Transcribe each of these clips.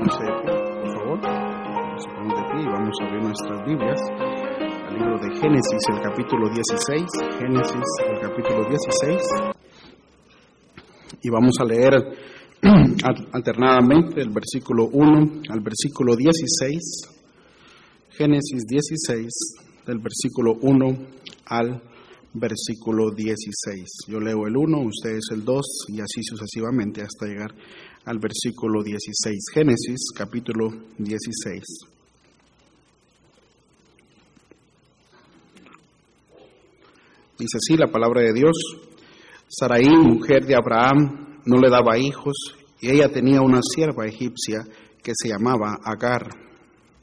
Pónganse de pie, por favor. Vamos a poner de pie y vamos a abrir nuestras Biblias al libro de Génesis, el capítulo 16. Génesis, el capítulo 16. Y vamos a leer alternadamente del versículo 1 al versículo 16. Génesis 16, del versículo 1 al versículo 16. Yo leo el 1, ustedes el 2 y así sucesivamente hasta llegar al versículo 16. Génesis capítulo 16. Dice así la palabra de Dios. Saraí, mujer de Abraham, no le daba hijos y ella tenía una sierva egipcia que se llamaba Agar.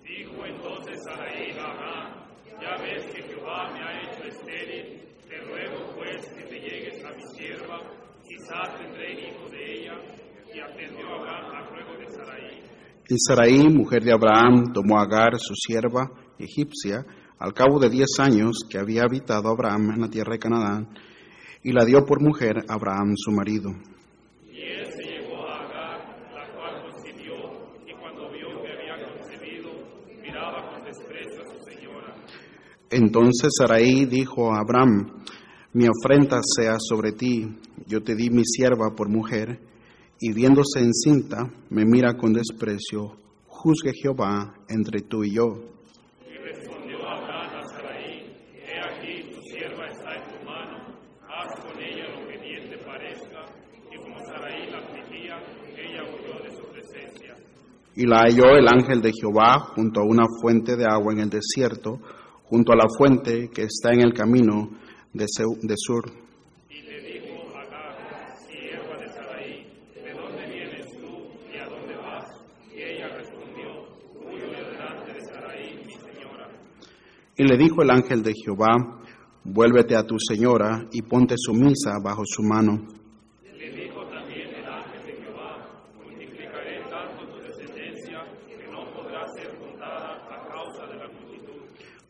Dijo entonces Sarai a Agar, ya ves que Jehová me ha hecho estéril, te ruego pues que te llegues a mi sierva, quizás tendré hijo de ella. Y atendió Agar al ruego de Sarai. Y Sarai, mujer de Abraham, tomó a Agar, su sierva egipcia, al cabo de diez años que había habitado Abraham en la tierra de Canaán, y la dio por mujer a Abraham, su marido. Y él se llegó a Agar, la cual concibió, y cuando vio que había concebido, miraba con desprecio a su señora. Entonces Sarai dijo a Abraham, mi afrenta sea sobre ti, yo te di mi sierva por mujer, y viéndose encinta, me mira con desprecio, juzgue Jehová entre tú y yo. Y respondió Abraham a Sarai, he aquí tu sierva está en tu mano, haz con ella lo que bien te parezca. Y como Sarai la afligía, ella huyó de su presencia. Y la halló el ángel de Jehová junto a una fuente de agua en el desierto, junto a la fuente que está en el camino de, Sur. Y le dijo Agar, sierva de Sarai, ¿de dónde vienes tú y a dónde vas? Y ella respondió, huyo de delante de Sarai, mi señora. Y le dijo el ángel de Jehová, vuélvete a tu señora y ponte sumisa bajo su mano. Le dijo también el ángel de Jehová, multiplicaré tanto tu descendencia que no podrá ser contada a causa de la multitud.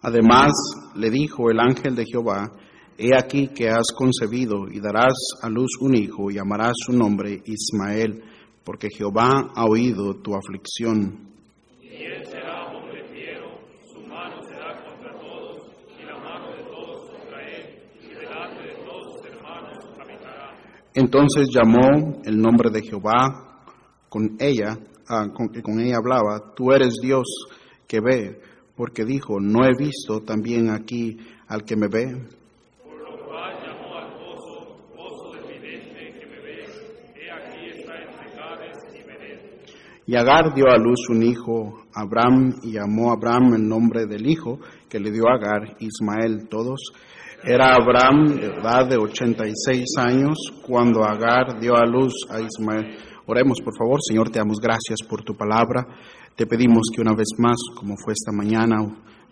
Además le dijo el ángel de Jehová, he aquí que has concebido y darás a luz un hijo y llamarás su nombre Ismael, porque Jehová ha oído tu aflicción. Y él será hombre fiero, su mano será contra todos, y la mano de todos contra él, y delante de todos sus hermanos habitará. Entonces llamó el nombre de Jehová con ella, ah, con, que con ella hablaba, tú eres Dios que ve, porque dijo, no he visto también aquí al que me ve. Por lo cual llamó al pozo, pozo del vidente que me ve, he aquí está entre Cades y Bered. Y Agar dio a luz un hijo, Abraham, y llamó a Abraham el nombre del hijo que le dio a Agar, Ismael, todos. Era Abraham de edad de 86 años cuando Agar dio a luz a Ismael. Oremos, por favor, Señor, te damos gracias por tu palabra. Te pedimos que una vez más, como fue esta mañana,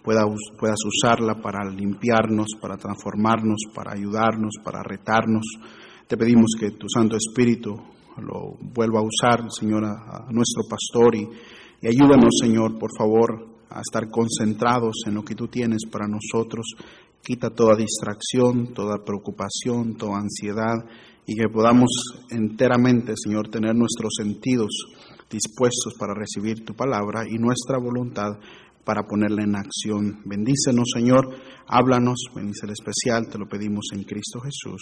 puedas usarla para limpiarnos, para transformarnos, para ayudarnos, para retarnos. Te pedimos que tu Santo Espíritu lo vuelva a usar, Señor, a nuestro pastor y, y ayúdanos, Señor, por favor, a estar concentrados en lo que tú tienes para nosotros. Quita toda distracción, toda preocupación, toda ansiedad y que podamos enteramente, Señor, tener nuestros sentidos dispuestos para recibir tu palabra y nuestra voluntad para ponerla en acción. Bendícenos, Señor, háblanos, bendice el especial, te lo pedimos en Cristo Jesús.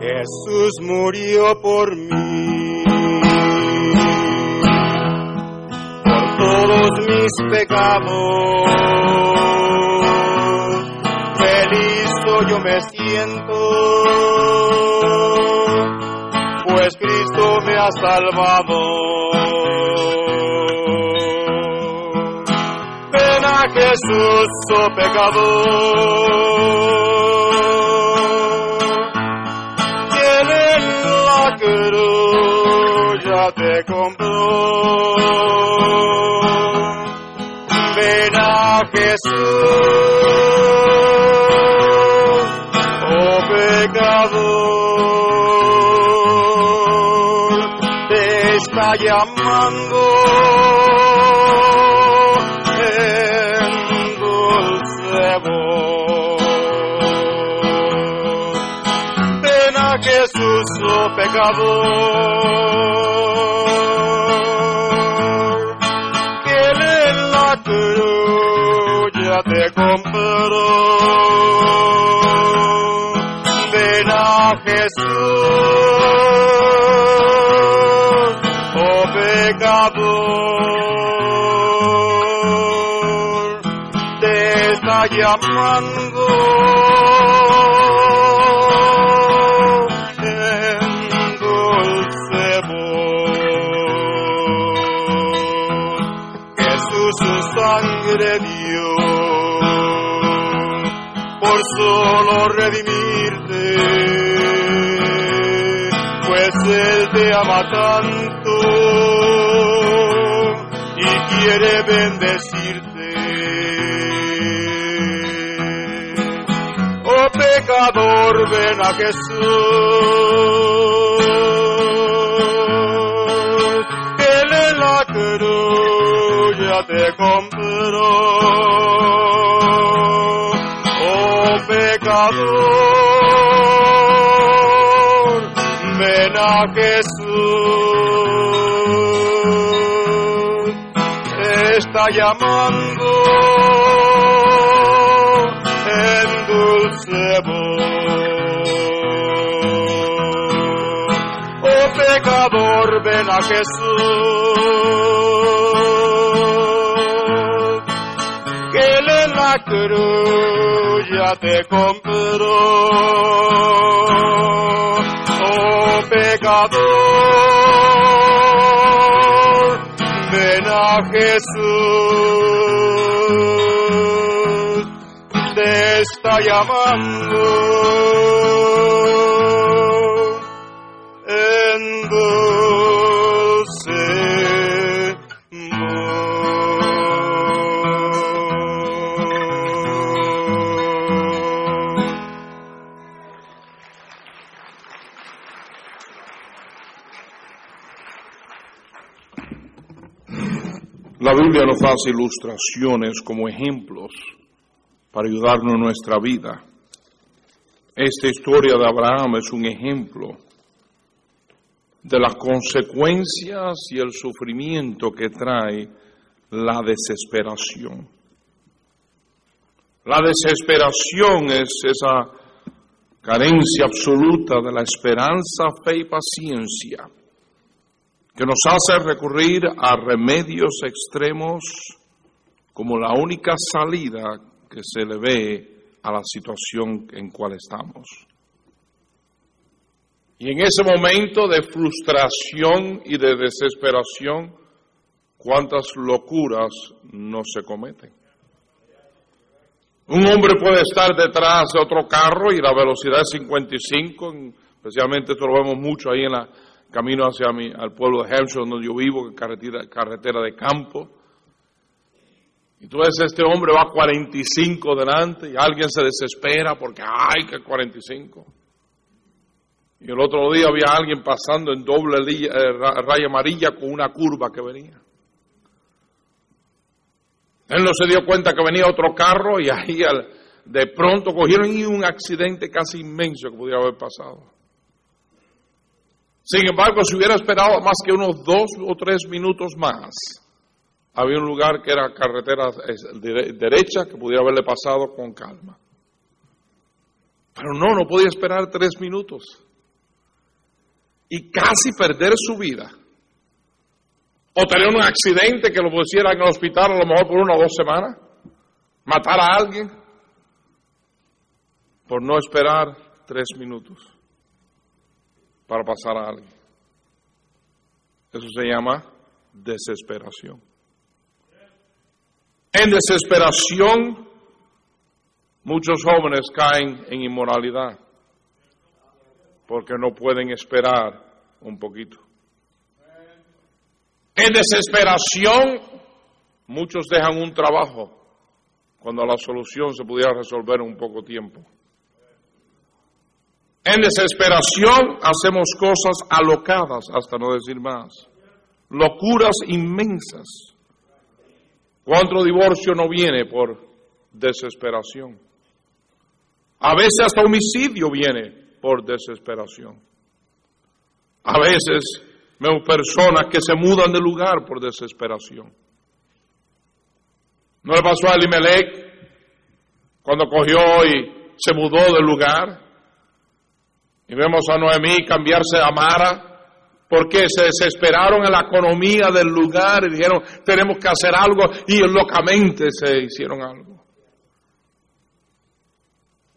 Jesús murió por mí, por todos mis pecados. Feliz yo me siento, pues Cristo me ha salvado. Ven a Jesús, oh pecador. te compró. Ven a Jesús, oh pecador, te está llamando. En dulce voz. Ven a Jesús, oh pecador. Ya te compró. Ven a Jesús, oh pecador, te está llamando solo redimirte, pues Él te ama tanto y quiere bendecirte. Oh pecador, ven a Jesús, Él en la cruz ya te compró. Pecador, ven a Jesús, está llamando en dulce voz. Oh pecador, ven a Jesús, cruz ya te compró. Oh pecador, ven a Jesús, te está llamando La Biblia nos hace ilustraciones como ejemplos para ayudarnos en nuestra vida. Esta historia de Abraham es un ejemplo de las consecuencias y el sufrimiento que trae la desesperación. La desesperación es esa carencia absoluta de la esperanza, fe y paciencia que nos hace recurrir a remedios extremos como la única salida que se le ve a la situación en cual estamos. Y en ese momento de frustración y de desesperación, cuántas locuras no se cometen. Un hombre puede estar detrás de otro carro y la velocidad es 55, especialmente esto lo vemos mucho ahí en la camino hacia mi, al pueblo de Hampshire, donde yo vivo, es carretera, carretera de campo. Ves, este hombre va a 45 delante y alguien se desespera porque, ay, que 45. Y el otro día había alguien pasando en doble eh, ra- raya amarilla con una curva que venía. Él no se dio cuenta que venía otro carro y ahí de pronto cogieron y un accidente casi inmenso que pudiera haber pasado. Sin embargo, si hubiera esperado más que unos dos o tres minutos más, había un lugar que era carretera derecha que pudiera haberle pasado con calma. Pero no, no podía esperar tres minutos. Y casi perder su vida. O tener un accidente que lo pusiera en el hospital a lo mejor por una o dos semanas. Matar a alguien. Por no esperar tres minutos para pasar a alguien. Eso se llama desesperación. En desesperación, muchos jóvenes caen en inmoralidad porque no pueden esperar un poquito. En desesperación, muchos dejan un trabajo cuando la solución se pudiera resolver en un poco tiempo. En desesperación hacemos cosas alocadas, hasta no decir más. locuras inmensas. ¿Cuánto divorcio no viene por desesperación? A veces hasta homicidio viene por desesperación. A veces vemos personas que se mudan de lugar por desesperación. ¿No le pasó a Elimelech cuando cogió y se mudó del lugar? Y vemos a Noemí cambiarse a Mara porque se desesperaron en la economía del lugar y dijeron, tenemos que hacer algo, y locamente se hicieron algo.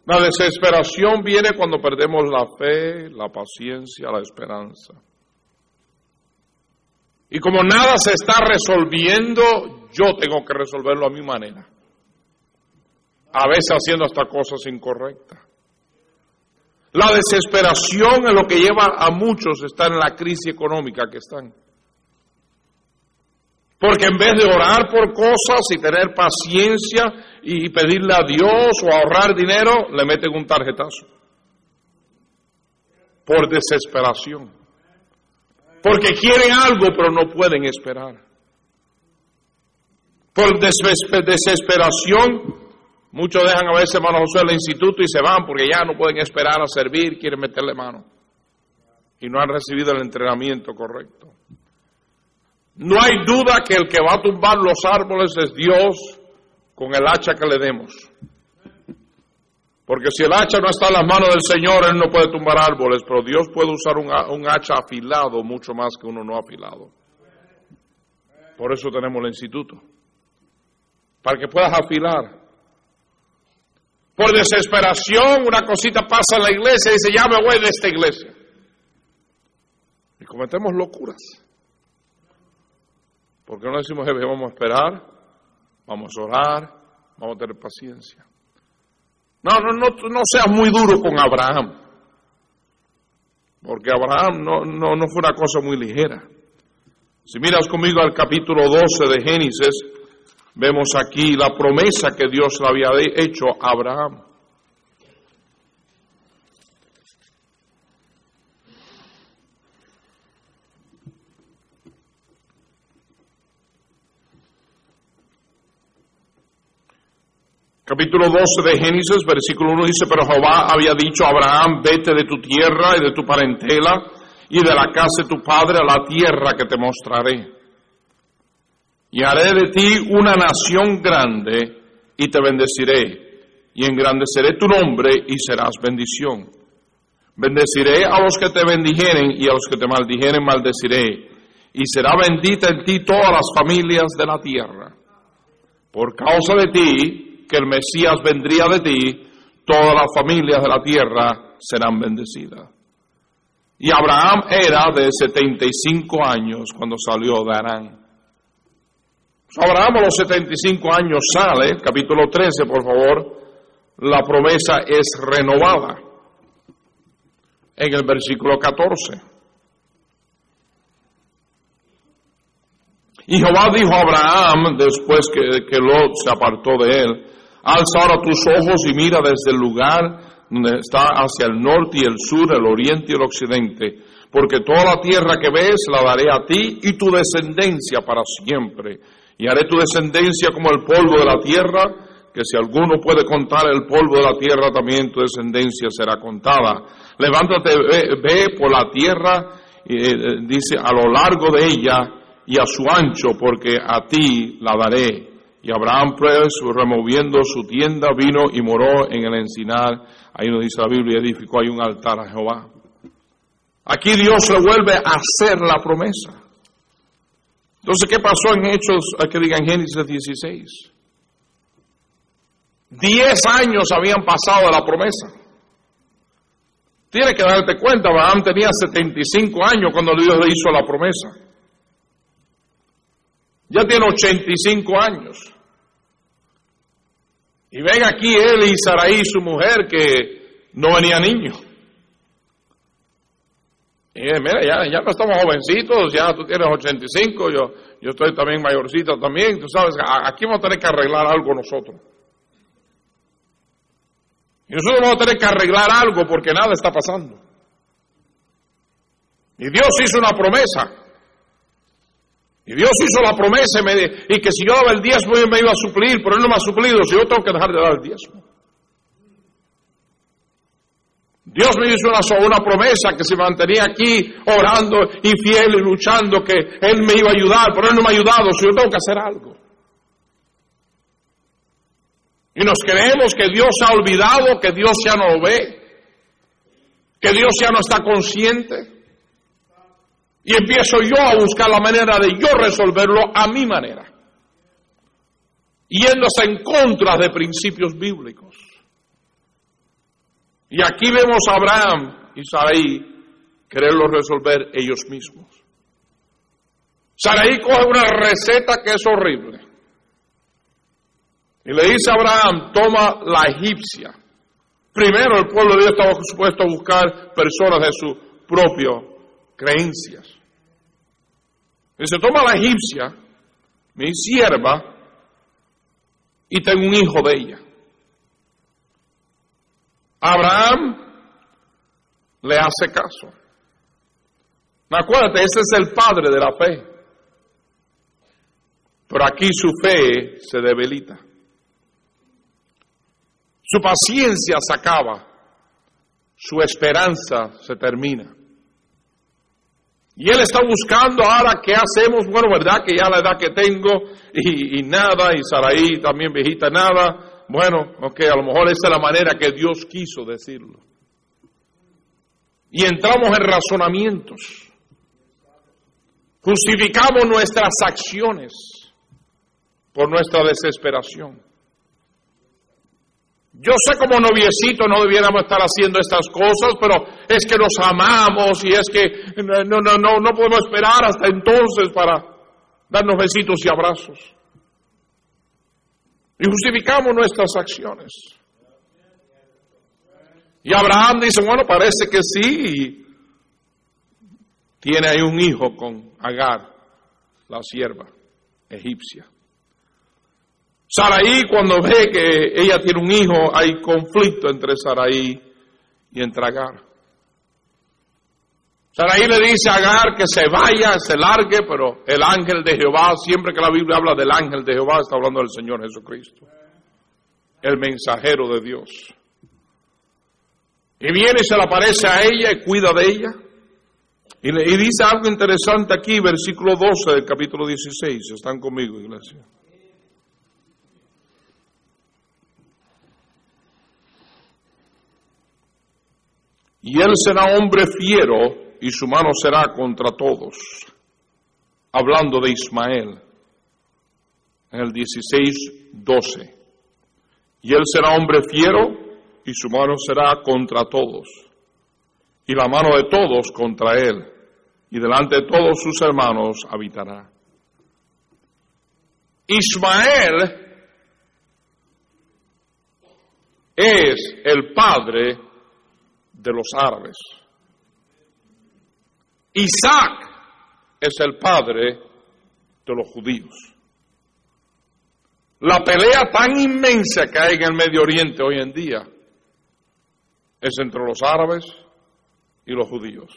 La desesperación viene cuando perdemos la fe, la paciencia, la esperanza. Y como nada se está resolviendo, yo tengo que resolverlo a mi manera. A veces haciendo hasta cosas incorrectas. La desesperación es lo que lleva a muchos a estar en la crisis económica que están. Porque en vez de orar por cosas y tener paciencia y pedirle a Dios o ahorrar dinero, le meten un tarjetazo. Por desesperación. Porque quieren algo pero no pueden esperar. Por desesperación Muchos dejan a veces hermano José el instituto y se van porque ya no pueden esperar a servir, quieren meterle mano. Y no han recibido el entrenamiento correcto. No hay duda que el que va a tumbar los árboles es Dios con el hacha que le demos. Porque si el hacha no está en las manos del Señor, Él no puede tumbar árboles, pero Dios puede usar un, un hacha afilado mucho más que uno no afilado. Por eso tenemos el instituto. Para que puedas afilar. Por desesperación, una cosita pasa en la iglesia y dice, ya me voy de esta iglesia. Y cometemos locuras. Porque no decimos, vamos a esperar, vamos a orar, vamos a tener paciencia. No, no, no, no seas muy duro con Abraham. Porque Abraham no, no, no fue una cosa muy ligera. Si miras conmigo al capítulo 12 de Génesis, Vemos aquí la promesa que Dios le había hecho a Abraham. Capítulo 12 de Génesis, versículo 1 dice, pero Jehová había dicho a Abraham, vete de tu tierra y de tu parentela y de la casa de tu padre a la tierra que te mostraré y haré de ti una nación grande y te bendeciré y engrandeceré tu nombre y serás bendición. Bendeciré a los que te bendijeren y a los que te maldijeren maldeciré y será bendita en ti todas las familias de la tierra. Por causa de ti, que el Mesías vendría de ti, todas las familias de la tierra serán bendecidas. Y Abraham era de 75 años cuando salió de Arán. Abraham a los 75 años sale, capítulo 13, por favor, la promesa es renovada. En el versículo 14. Y Jehová dijo a Abraham, después que, que Lot se apartó de él, alza ahora tus ojos y mira desde el lugar donde está hacia el norte y el sur, el oriente y el occidente, porque toda la tierra que ves la daré a ti y tu descendencia para siempre y haré tu descendencia como el polvo de la tierra, que si alguno puede contar el polvo de la tierra, también tu descendencia será contada. Levántate, ve, por la tierra, eh, dice, a lo largo de ella y a su ancho, porque a ti la daré. Y Abraham, pues, removiendo su tienda, vino y moró en el encinar. Ahí nos dice la Biblia, edificó ahí un altar a Jehová. Aquí Dios le vuelve a hacer la promesa. Entonces, ¿qué pasó en Hechos, que digan Génesis 16? Diez años habían pasado de la promesa. Tienes que darte cuenta, Abraham tenía 75 años cuando Dios le hizo la promesa. Ya tiene 85 años. Y ven aquí él y Saraí, su mujer, que no venía niño. Y mira, ya, ya no estamos jovencitos, ya tú tienes 85, yo, yo estoy también mayorcita también, tú sabes, aquí vamos a tener que arreglar algo nosotros. Y nosotros vamos a tener que arreglar algo porque nada está pasando. Y Dios hizo una promesa. Y Dios hizo la promesa y, me- y que si yo daba el diezmo, Él me iba a suplir, pero Él no me ha suplido, si yo tengo que dejar de dar el diezmo. Dios me hizo una, una promesa que se mantenía aquí orando y fiel y luchando, que Él me iba a ayudar, pero Él no me ha ayudado, si yo tengo que hacer algo. Y nos creemos que Dios ha olvidado, que Dios ya no lo ve, que Dios ya no está consciente. Y empiezo yo a buscar la manera de yo resolverlo a mi manera, yéndose en contra de principios bíblicos. Y aquí vemos a Abraham y Sarai quererlo resolver ellos mismos. Sarai coge una receta que es horrible. Y le dice a Abraham, toma la egipcia. Primero el pueblo de Dios estaba supuesto a buscar personas de su propio creencias. Dice, toma la egipcia, mi sierva, y tengo un hijo de ella. Abraham le hace caso. Acuérdate, ese es el padre de la fe. Pero aquí su fe se debilita. Su paciencia se acaba. Su esperanza se termina. Y él está buscando ahora qué hacemos. Bueno, verdad que ya la edad que tengo y, y nada, y Saraí también viejita, nada. Bueno, ok, a lo mejor esa es la manera que Dios quiso decirlo. Y entramos en razonamientos. Justificamos nuestras acciones por nuestra desesperación. Yo sé como noviecito no debiéramos estar haciendo estas cosas, pero es que nos amamos y es que no, no, no, no podemos esperar hasta entonces para darnos besitos y abrazos. Y justificamos nuestras acciones. Y Abraham dice, bueno, parece que sí. Tiene ahí un hijo con Agar, la sierva egipcia. Saraí cuando ve que ella tiene un hijo, hay conflicto entre Saraí y entre Agar. Saraí le dice a Agar que se vaya, se largue, pero el ángel de Jehová, siempre que la Biblia habla del ángel de Jehová, está hablando del Señor Jesucristo, el mensajero de Dios. Y viene y se le aparece a ella y cuida de ella. Y, dice algo interesante aquí, versículo 12 del capítulo 16. Están conmigo, iglesia. Y él será hombre fiero y su mano será contra todos. Hablando de Ismael, en el 16, 12. Y él será hombre fiero y su mano será contra todos. Y la mano de todos contra él. Y delante de todos sus hermanos habitará. Ismael es el padre de los árabes. Isaac es el padre de los judíos. La pelea tan inmensa que hay en el Medio Oriente hoy en día es entre los árabes y los judíos.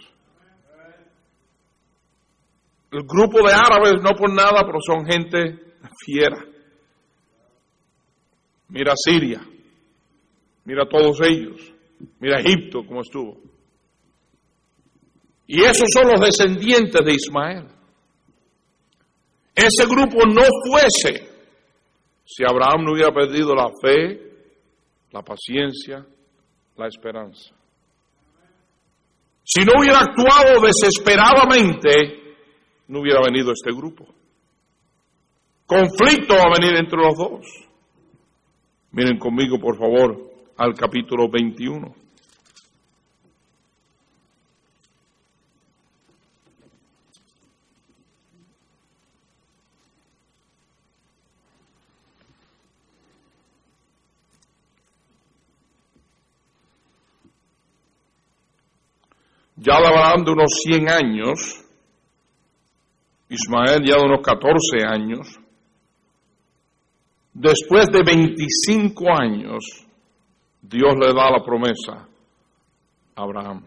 El grupo de árabes no por nada, pero son gente fiera. Mira Siria, mira todos ellos. Mira Egipto como estuvo. Y esos son los descendientes de Ismael. Ese grupo no fuese si Abraham no hubiera perdido la fe, la paciencia, la esperanza. Si no hubiera actuado desesperadamente, no hubiera venido este grupo. Conflicto va a venir entre los dos. Miren conmigo, por favor, al capítulo 21. Ya de Abraham de unos 100 años, Ismael ya de unos 14 años, después de 25 años, Dios le da la promesa a Abraham.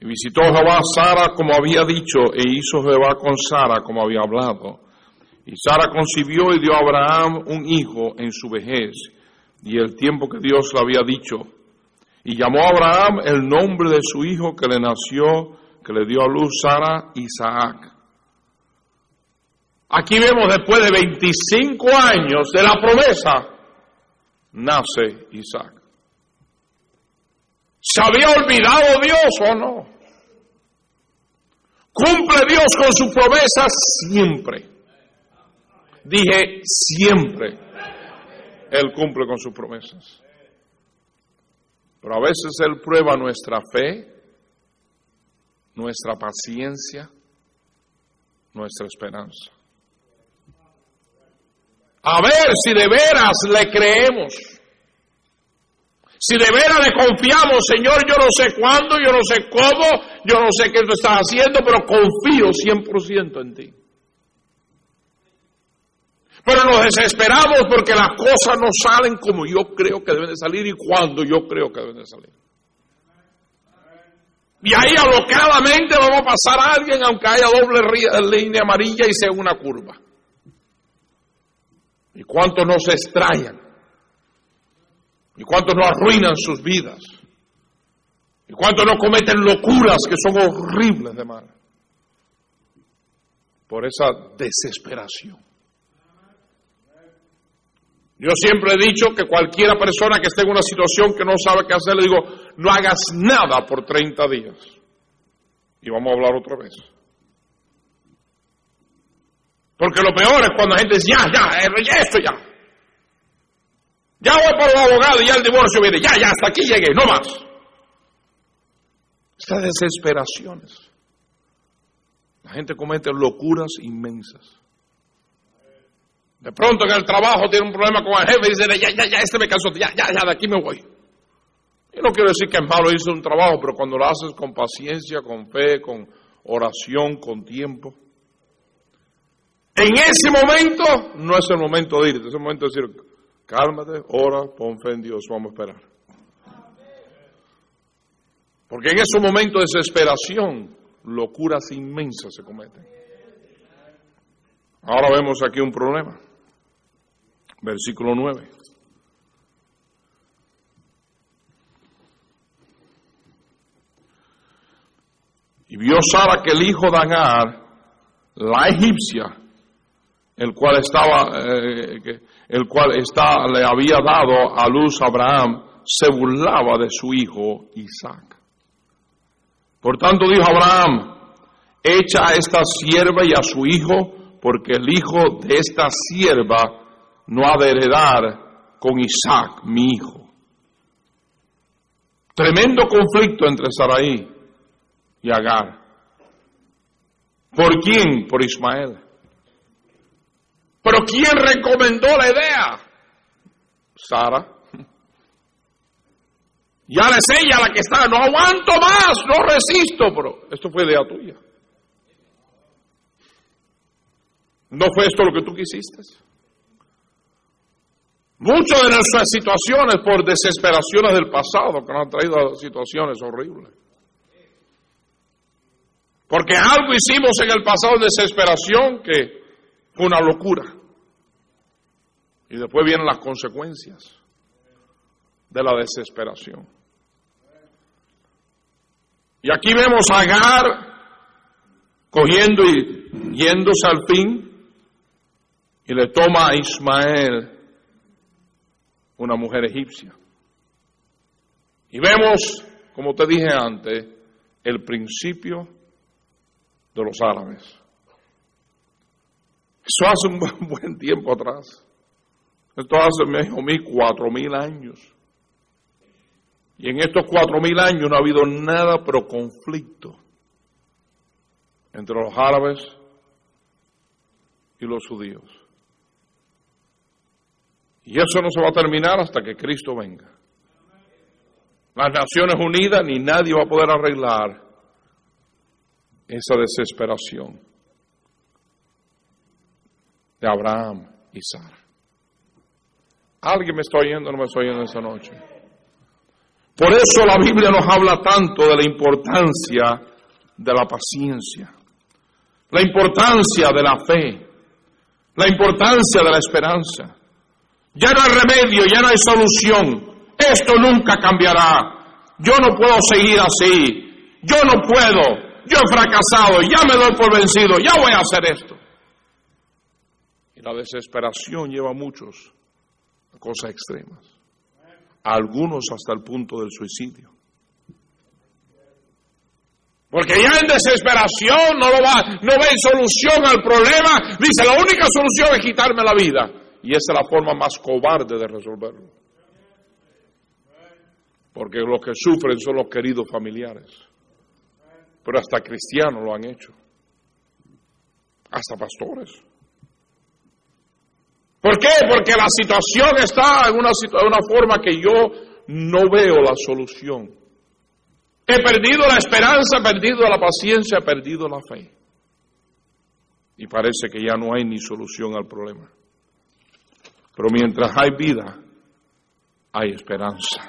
Y visitó Jehová a Sara como había dicho, e hizo Jehová con Sara como había hablado. Y Sara concibió y dio a Abraham un hijo en su vejez, y el tiempo que Dios le había dicho. Y llamó a Abraham el nombre de su hijo que le nació, que le dio a luz Sara, Isaac. Aquí vemos después de 25 años de la promesa, nace Isaac. ¿Se había olvidado Dios o no? ¿Cumple Dios con sus promesas? Siempre. Dije siempre. Él cumple con sus promesas. Pero a veces Él prueba nuestra fe, nuestra paciencia, nuestra esperanza. A ver si de veras le creemos. Si de veras le confiamos, Señor, yo no sé cuándo, yo no sé cómo, yo no sé qué tú estás haciendo, pero confío 100% en ti. Pero nos desesperamos porque las cosas no salen como yo creo que deben de salir y cuando yo creo que deben de salir. Y ahí alocadamente vamos a pasar a alguien aunque haya doble línea amarilla y sea una curva. ¿Y cuántos nos extrañan? ¿Y cuántos no arruinan sus vidas? ¿Y cuántos no cometen locuras que son horribles de mal? Por esa desesperación. Yo siempre he dicho que cualquiera persona que esté en una situación que no sabe qué hacer, le digo, no hagas nada por 30 días. Y vamos a hablar otra vez. Porque lo peor es cuando la gente dice, ya, ya, eh, esto ya. Ya voy por los abogados y ya el divorcio viene. Ya, ya, hasta aquí llegué, no más. Estas desesperaciones. La gente comete locuras inmensas. De pronto en el trabajo tiene un problema con el jefe y dice, ya, ya, ya, este me cansó, ya, ya, ya, de aquí me voy. Y no quiero decir que es malo hizo un trabajo, pero cuando lo haces con paciencia, con fe, con oración, con tiempo. En ese momento no es el momento de irte, es el momento de decir, Cálmate, ora, pon fe en Dios, vamos a esperar. Porque en ese momento de desesperación, locuras inmensas se cometen. Ahora vemos aquí un problema. Versículo 9. Y vio Sara que el hijo de Agar, la egipcia, el cual estaba, eh, el cual está, le había dado a luz a Abraham, se burlaba de su hijo Isaac. Por tanto dijo Abraham, echa a esta sierva y a su hijo, porque el hijo de esta sierva no ha de heredar con Isaac, mi hijo. Tremendo conflicto entre Sarai y Agar. ¿Por quién? Por Ismael. Pero ¿quién recomendó la idea? Sara. Ya es ella la que está, no aguanto más, no resisto, pero esto fue idea tuya. ¿No fue esto lo que tú quisiste? Muchas de nuestras situaciones por desesperaciones del pasado que nos han traído a situaciones horribles. Porque algo hicimos en el pasado de desesperación que fue una locura. Y después vienen las consecuencias de la desesperación. Y aquí vemos a Agar cogiendo y yéndose al fin y le toma a Ismael una mujer egipcia. Y vemos, como te dije antes, el principio de los árabes. Eso hace un buen tiempo atrás. Esto hace, me dijo, cuatro mil años. Y en estos cuatro mil años no ha habido nada pero conflicto entre los árabes y los judíos. Y eso no se va a terminar hasta que Cristo venga. Las Naciones Unidas ni nadie va a poder arreglar esa desesperación de Abraham y Sara. ¿Alguien me está oyendo o no me está oyendo esta noche? Por eso la Biblia nos habla tanto de la importancia de la paciencia, la importancia de la fe, la importancia de la esperanza. Ya no hay remedio, ya no hay solución. Esto nunca cambiará. Yo no puedo seguir así. Yo no puedo. Yo he fracasado. Ya me doy por vencido. Ya voy a hacer esto. Y la desesperación lleva a muchos a cosas extremas. A algunos hasta el punto del suicidio. Porque ya en desesperación no, lo va, no solución al problema. Dice, la única solución es quitarme la vida. Y esa es la forma más cobarde de resolverlo. Porque los que sufren son los queridos familiares. Pero hasta cristianos lo han hecho. Hasta pastores. ¿Por qué? Porque la situación está en una, en una forma que yo no veo la solución. He perdido la esperanza, he perdido la paciencia, he perdido la fe. Y parece que ya no hay ni solución al problema. Pero mientras hay vida, hay esperanza.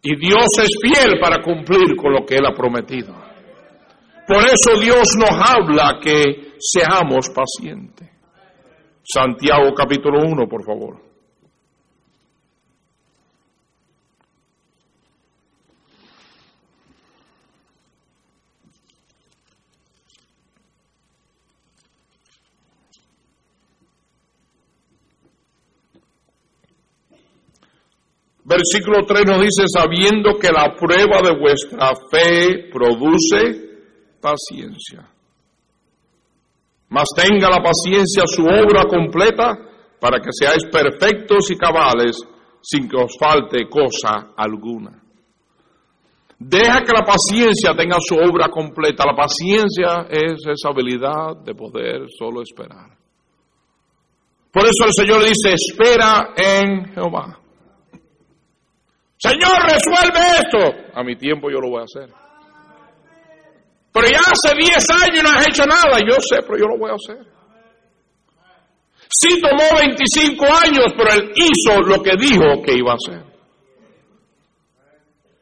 Y Dios es fiel para cumplir con lo que Él ha prometido. Por eso Dios nos habla que seamos pacientes. Santiago capítulo 1, por favor. Versículo 3 nos dice, sabiendo que la prueba de vuestra fe produce paciencia. Mas tenga la paciencia su obra completa para que seáis perfectos y cabales sin que os falte cosa alguna. Deja que la paciencia tenga su obra completa. La paciencia es esa habilidad de poder solo esperar. Por eso el Señor dice, espera en Jehová. Señor, resuelve esto. A mi tiempo yo lo voy a hacer. Pero ya hace 10 años no has hecho nada. Yo sé, pero yo lo voy a hacer. Sí tomó 25 años, pero él hizo lo que dijo que iba a hacer.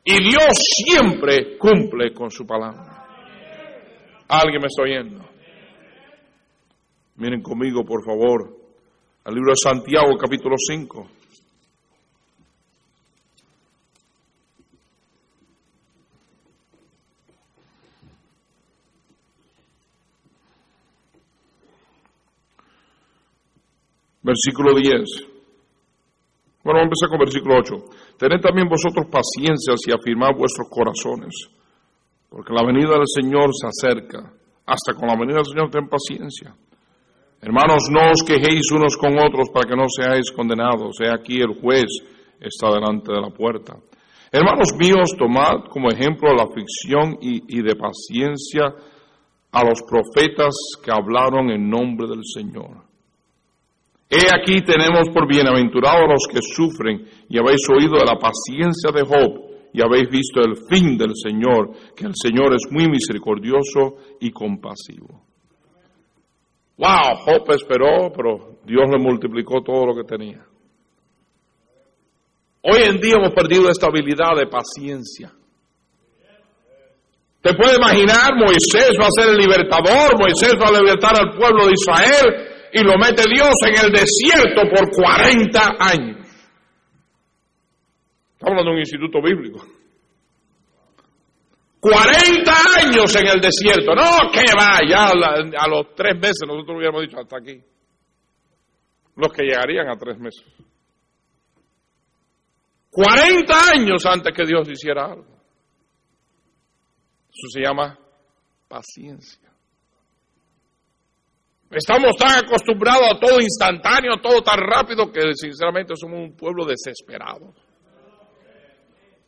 Y Dios siempre cumple con su palabra. ¿Alguien me está oyendo? Miren conmigo, por favor, al libro de Santiago, capítulo 5. Versículo 10. Bueno, vamos a empezar con versículo 8. Tened también vosotros paciencia y afirmad vuestros corazones, porque la venida del Señor se acerca. Hasta con la venida del Señor ten paciencia. Hermanos, no os quejéis unos con otros para que no seáis condenados. He aquí el juez está delante de la puerta. Hermanos míos, tomad como ejemplo la aflicción y, y de paciencia a los profetas que hablaron en nombre del Señor. He aquí tenemos por bienaventurados los que sufren y habéis oído de la paciencia de Job y habéis visto el fin del Señor, que el Señor es muy misericordioso y compasivo. Wow, Job esperó, pero Dios le multiplicó todo lo que tenía. Hoy en día hemos perdido esta habilidad de paciencia. Te puede imaginar, Moisés va a ser el libertador, Moisés va a libertar al pueblo de Israel, y lo mete Dios en el desierto por 40 años. Estamos hablando de un instituto bíblico. 40 años en el desierto. No, que va, ya a, los tres meses nosotros hubiéramos dicho hasta aquí. Los que llegarían a tres meses. 40 años antes que Dios hiciera algo. Eso se llama paciencia. Estamos tan acostumbrados a todo instantáneo, a todo tan rápido, que sinceramente somos un pueblo desesperado.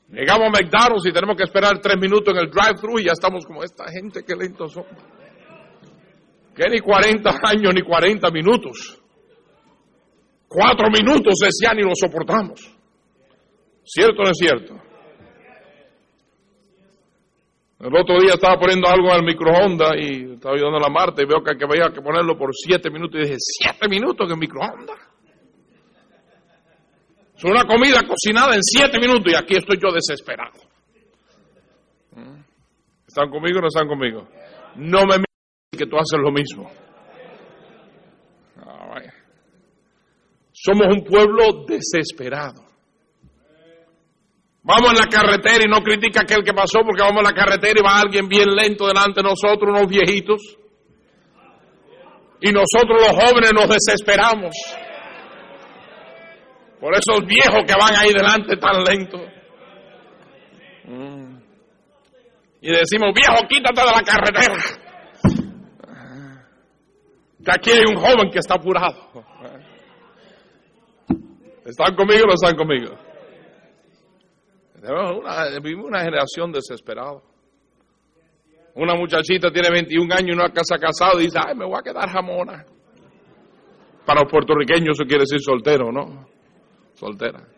Llegamos a McDonald's y tenemos que esperar tres minutos en el drive-thru y ya estamos como esta gente, que lentos son. Que ni 40 años ni 40 minutos. Cuatro minutos ya ni lo soportamos. ¿Cierto o no es cierto? El otro día estaba poniendo algo el microondas y estaba ayudando a la Marta y veo que, que había que ponerlo por siete minutos y dije, siete minutos en el microondas. Es una comida cocinada en siete minutos y aquí estoy yo desesperado. ¿Mm? ¿Están conmigo o no están conmigo? No me mires que tú haces lo mismo. Ah. Somos un pueblo desesperado. Vamos en la carretera y no critica aquel que pasó porque vamos en la carretera y va alguien bien lento delante de nosotros, unos viejitos. Y nosotros los jóvenes nos desesperamos. Por esos viejos que van ahí delante tan lentos. Y decimos, viejo, quítate de la carretera. Que aquí hay un joven que está apurado. ¿Están conmigo o no están conmigo? Una, vivimos una generación desesperada. Una muchachita tiene 21 años y no ha casado y dice, ay, me voy a quedar jamona. Para los puertorriqueños eso quiere decir soltero, ¿no? Soltera.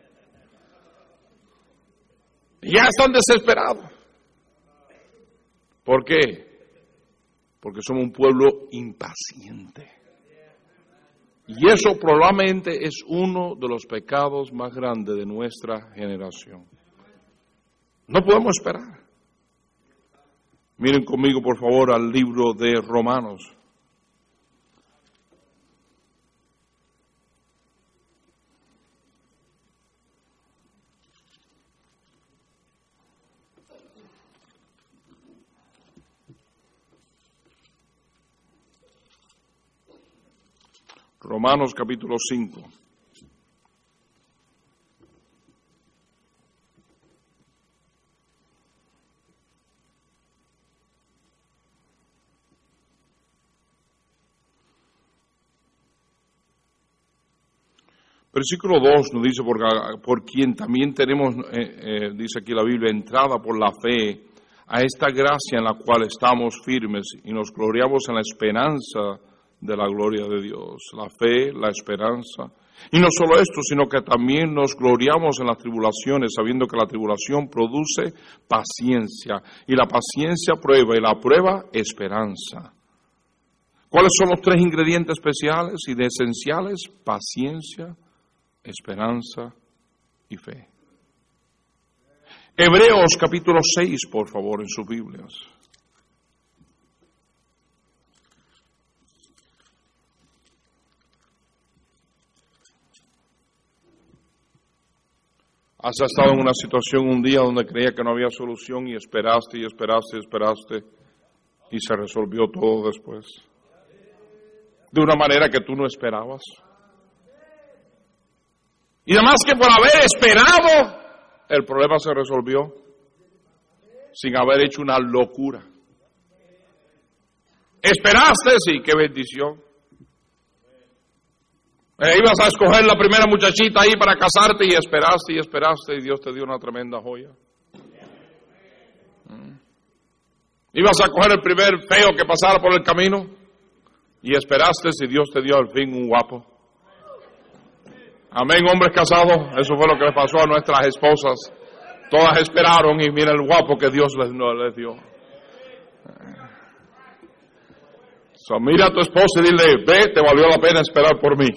Ya están desesperados. ¿Por qué? Porque somos un pueblo impaciente. Y eso probablemente es uno de los pecados más grandes de nuestra generación. No podemos esperar. Miren conmigo, por favor, al libro de Romanos. Romanos capítulo 5. Versículo 2 nos dice, por, por quien también tenemos, eh, eh, dice aquí la Biblia, entrada por la fe a esta gracia en la cual estamos firmes y nos gloriamos en la esperanza de la gloria de Dios. La fe, la esperanza. Y no solo esto, sino que también nos gloriamos en las tribulaciones, sabiendo que la tribulación produce paciencia, y la paciencia prueba, y la prueba esperanza. ¿Cuáles son los tres ingredientes especiales y esenciales? Paciencia, esperanza y fe. Hebreos capítulo 6, por favor, en sus Biblias. Has estado en una situación un día donde creía que no había solución y esperaste y esperaste y esperaste y se resolvió todo después. De una manera que tú no esperabas. Y además que por haber esperado, el problema se resolvió sin haber hecho una locura. Esperaste, sí, qué bendición. Eh, ibas a escoger la primera muchachita ahí para casarte y esperaste y esperaste y Dios te dio una tremenda joya. Mm. Ibas a coger el primer feo que pasara por el camino y esperaste y Dios te dio al fin un guapo. Amén, hombres casados. Eso fue lo que le pasó a nuestras esposas. Todas esperaron y mira el guapo que Dios les, dio. Mira a tu esposa y dile, ve, te valió la pena esperar por mí.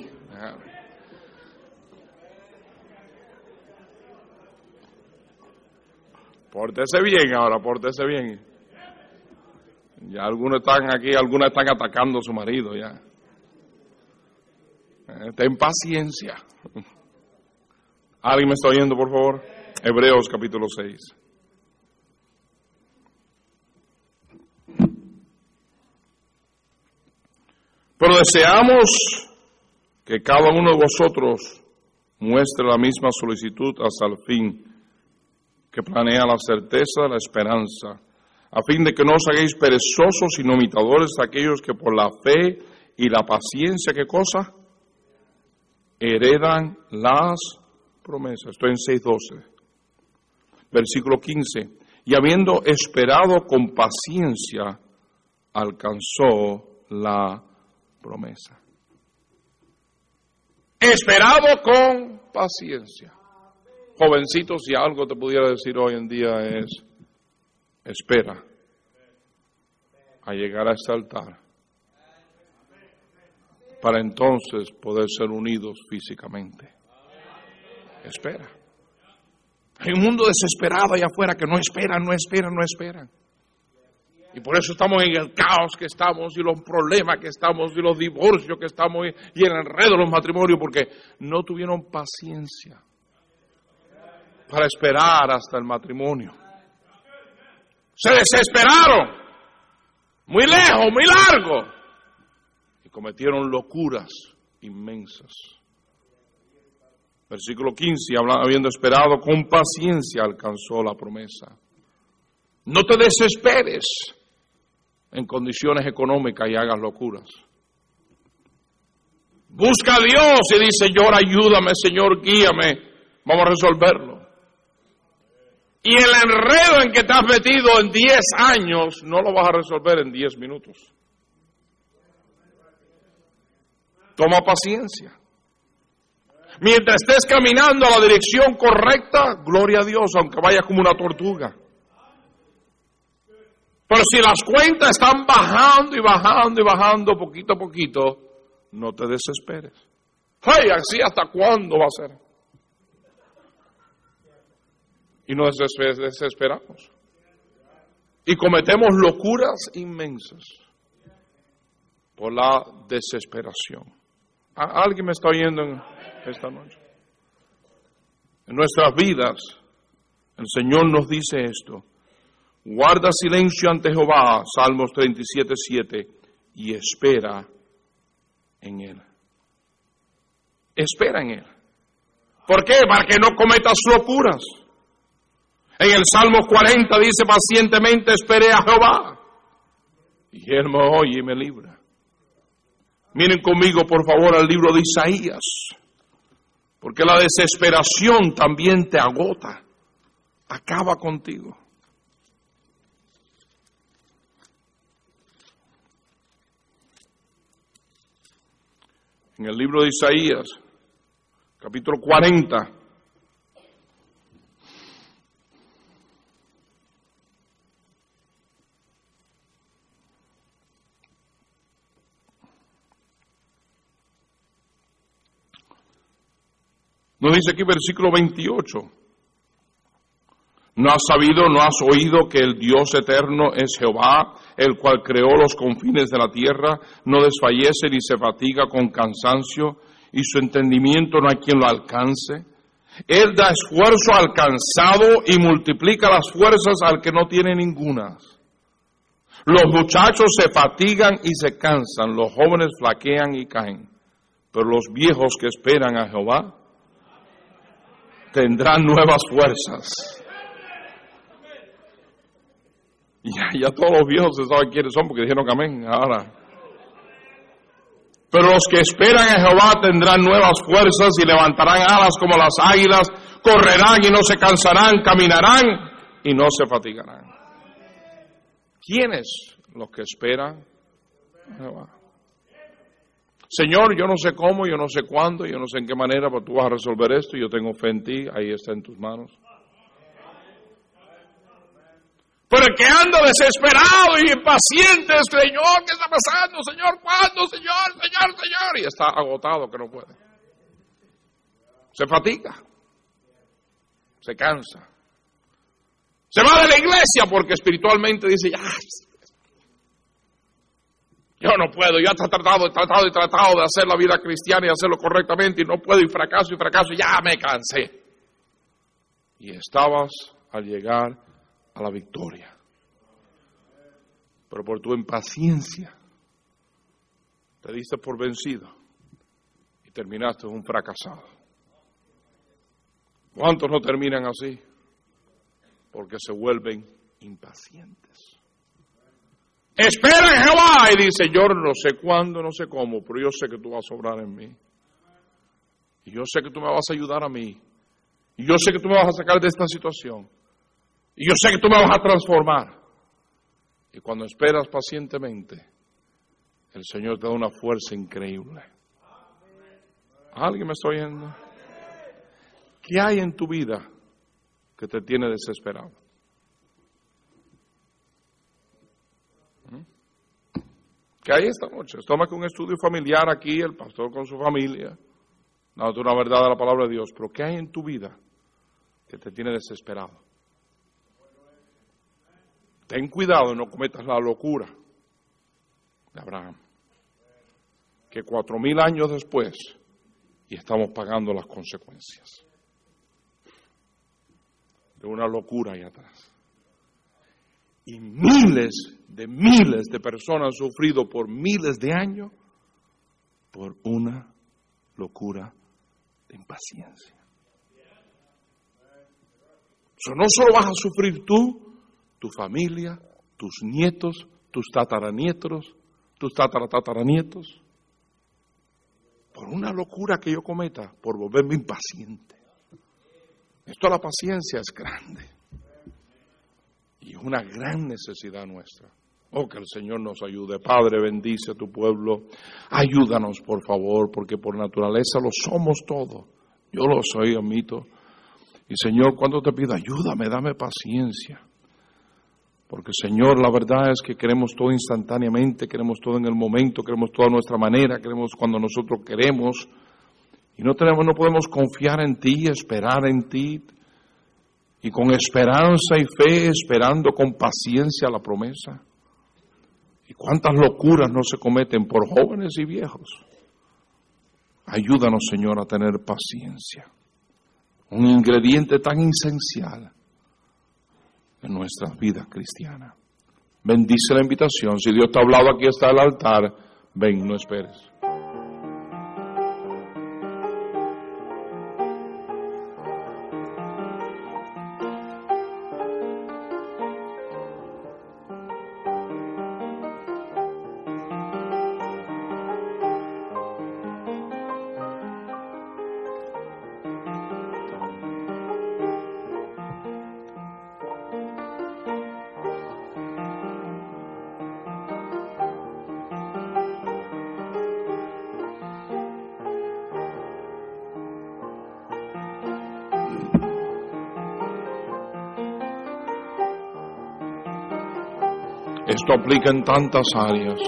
Pórtese bien ahora, pórtese bien. Ya algunos están aquí, algunos están atacando a su marido ya. Eh, ten paciencia. ¿Alguien me está oyendo, por favor? Hebreos capítulo 6. Pero deseamos que cada uno de vosotros muestre la misma solicitud hasta el fin, que planea la certeza la esperanza, a fin de que no os hagáis perezosos, sino imitadores de aquellos que por la fe y la paciencia, ¿qué cosa? Heredan las promesas. Estoy en 6.12. Versículo 15. Y habiendo esperado con paciencia, alcanzó la promesa. Esperado con paciencia. Jovencito, si algo te pudiera decir hoy en día es, espera a llegar a este altar para entonces poder ser unidos físicamente. Espera. Hay un mundo desesperado allá afuera que no esperan, no esperan, no esperan. Y por eso estamos en el caos que estamos y los problemas que estamos y los divorcios que estamos y el enredo de los matrimonios porque no tuvieron paciencia para esperar hasta el matrimonio. Se desesperaron, muy lejos, muy largo, cometieron locuras inmensas. Versículo 15, habiendo esperado con paciencia, alcanzó la promesa. No te desesperes en condiciones económicas y hagas locuras. Busca a Dios y dice, Señor, ayúdame, Señor, guíame, vamos a resolverlo. Y el enredo en que te has metido en 10 años no lo vas a resolver en 10 minutos. Toma paciencia. Mientras estés caminando a la dirección correcta, gloria a Dios, aunque vayas como una tortuga. Pero si las cuentas están bajando y bajando y bajando poquito a poquito, no te desesperes. ¡Ay, así hasta cuándo va a ser! Y nos desesperamos. Y cometemos locuras inmensas por la desesperación. ¿Alguien me está oyendo esta noche? En nuestras vidas, el Señor nos dice esto. Guarda silencio ante Jehová, Salmos 37, 7, y espera en Él. Espera en Él. ¿Por qué? Para que no cometas locuras. En el Salmo 40 dice, pacientemente esperé a Jehová. Y Él me oye y me libra. Miren conmigo, por favor, al libro de Isaías. Porque la desesperación también te agota. Acaba contigo. en el libro de Isaías, capítulo 40. Nos dice aquí versículo 28. ¿No has sabido, no has oído que el Dios eterno es Jehová, el cual creó los confines de la tierra, no desfallece ni se fatiga con cansancio, y su entendimiento no hay quien lo alcance? Él da esfuerzo al cansado y multiplica las fuerzas al que no tiene ninguna. Los muchachos se fatigan y se cansan, los jóvenes flaquean y caen, pero los viejos que esperan a Jehová tendrán nuevas fuerzas ya, ya todos los viejos se saben quiénes son porque dijeron que amén ahora. Pero los que esperan a Jehová tendrán nuevas fuerzas y levantarán alas como las águilas, correrán y no se cansarán, caminarán y no se fatigarán. ¿Quiénes los que esperan a Jehová? Señor, yo no sé cómo, yo no sé cuándo, yo no sé en qué manera, pero tú vas a resolver esto, yo tengo fe en ti, ahí está en tus manos. Pero que anda desesperado y impaciente, Señor, ¿qué está pasando? Señor, ¿cuándo? Señor, Señor, Señor. Y está agotado que no puede. Se fatiga. Se cansa. Se va de la iglesia porque espiritualmente dice, ya, yo no puedo, yo he tratado, he tratado y tratado de hacer la vida cristiana y hacerlo correctamente y no puedo y fracaso y fracaso, ya me cansé. Y estabas al llegar a la victoria. Pero por tu impaciencia te diste por vencido y terminaste un fracasado. ¿Cuántos no terminan así? Porque se vuelven impacientes. Espera en Jehová y dice, yo no sé cuándo, no sé cómo, pero yo sé que tú vas a obrar en mí. Y yo sé que tú me vas a ayudar a mí. Y yo sé que tú me vas a sacar de esta situación. Y yo sé que tú me vas a transformar. Y cuando esperas pacientemente, el Señor te da una fuerza increíble. ¿Alguien me está oyendo? ¿Qué hay en tu vida que te tiene desesperado? ¿Qué hay esta noche? Toma un estudio familiar aquí, el pastor con su familia. Es una verdad de la palabra de Dios, pero ¿qué hay en tu vida que te tiene desesperado? Ten cuidado no cometas la locura de Abraham, que cuatro mil años después y estamos pagando las consecuencias de una locura ahí atrás. Y miles de miles de personas sufrido por miles de años por una locura de impaciencia. So, no solo vas a sufrir tú, tu familia, tus nietos, tus tataranietos, tus tataratataranietos, por una locura que yo cometa, por volverme impaciente. Esto la paciencia es grande. Y es una gran necesidad nuestra. Oh, que el Señor nos ayude. Padre, bendice a tu pueblo. Ayúdanos, por favor, porque por naturaleza lo somos todos. Yo lo soy, amito. Y Señor, cuando te pido, ayúdame, dame paciencia. Porque Señor, la verdad es que queremos todo instantáneamente, queremos todo en el momento, queremos todo a nuestra manera, queremos cuando nosotros queremos. Y no, tenemos, no podemos confiar en ti, esperar en ti. Y con esperanza y fe, esperando con paciencia la promesa. Y cuántas locuras no se cometen por jóvenes y viejos. Ayúdanos, Señor, a tener paciencia. Un ingrediente tan esencial en nuestras vidas cristianas. Bendice la invitación. Si Dios te ha hablado, aquí está el altar. Ven, no esperes. Esto aplica en tantas áreas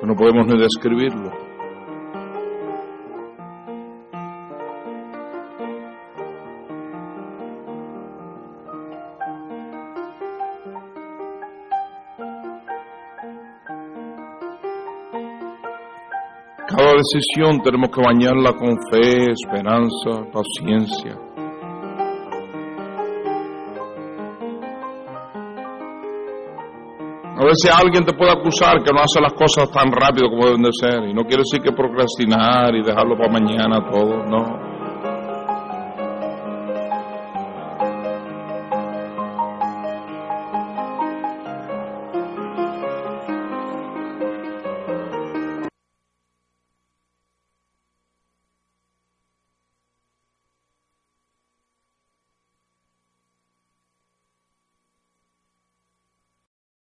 que no podemos ni describirlo. Cada decisión tenemos que bañarla con fe, esperanza, paciencia. Veces alguien te puede acusar que no hace las cosas tan rápido como deben de ser. Y no quiere decir que procrastinar y dejarlo para mañana todo, no.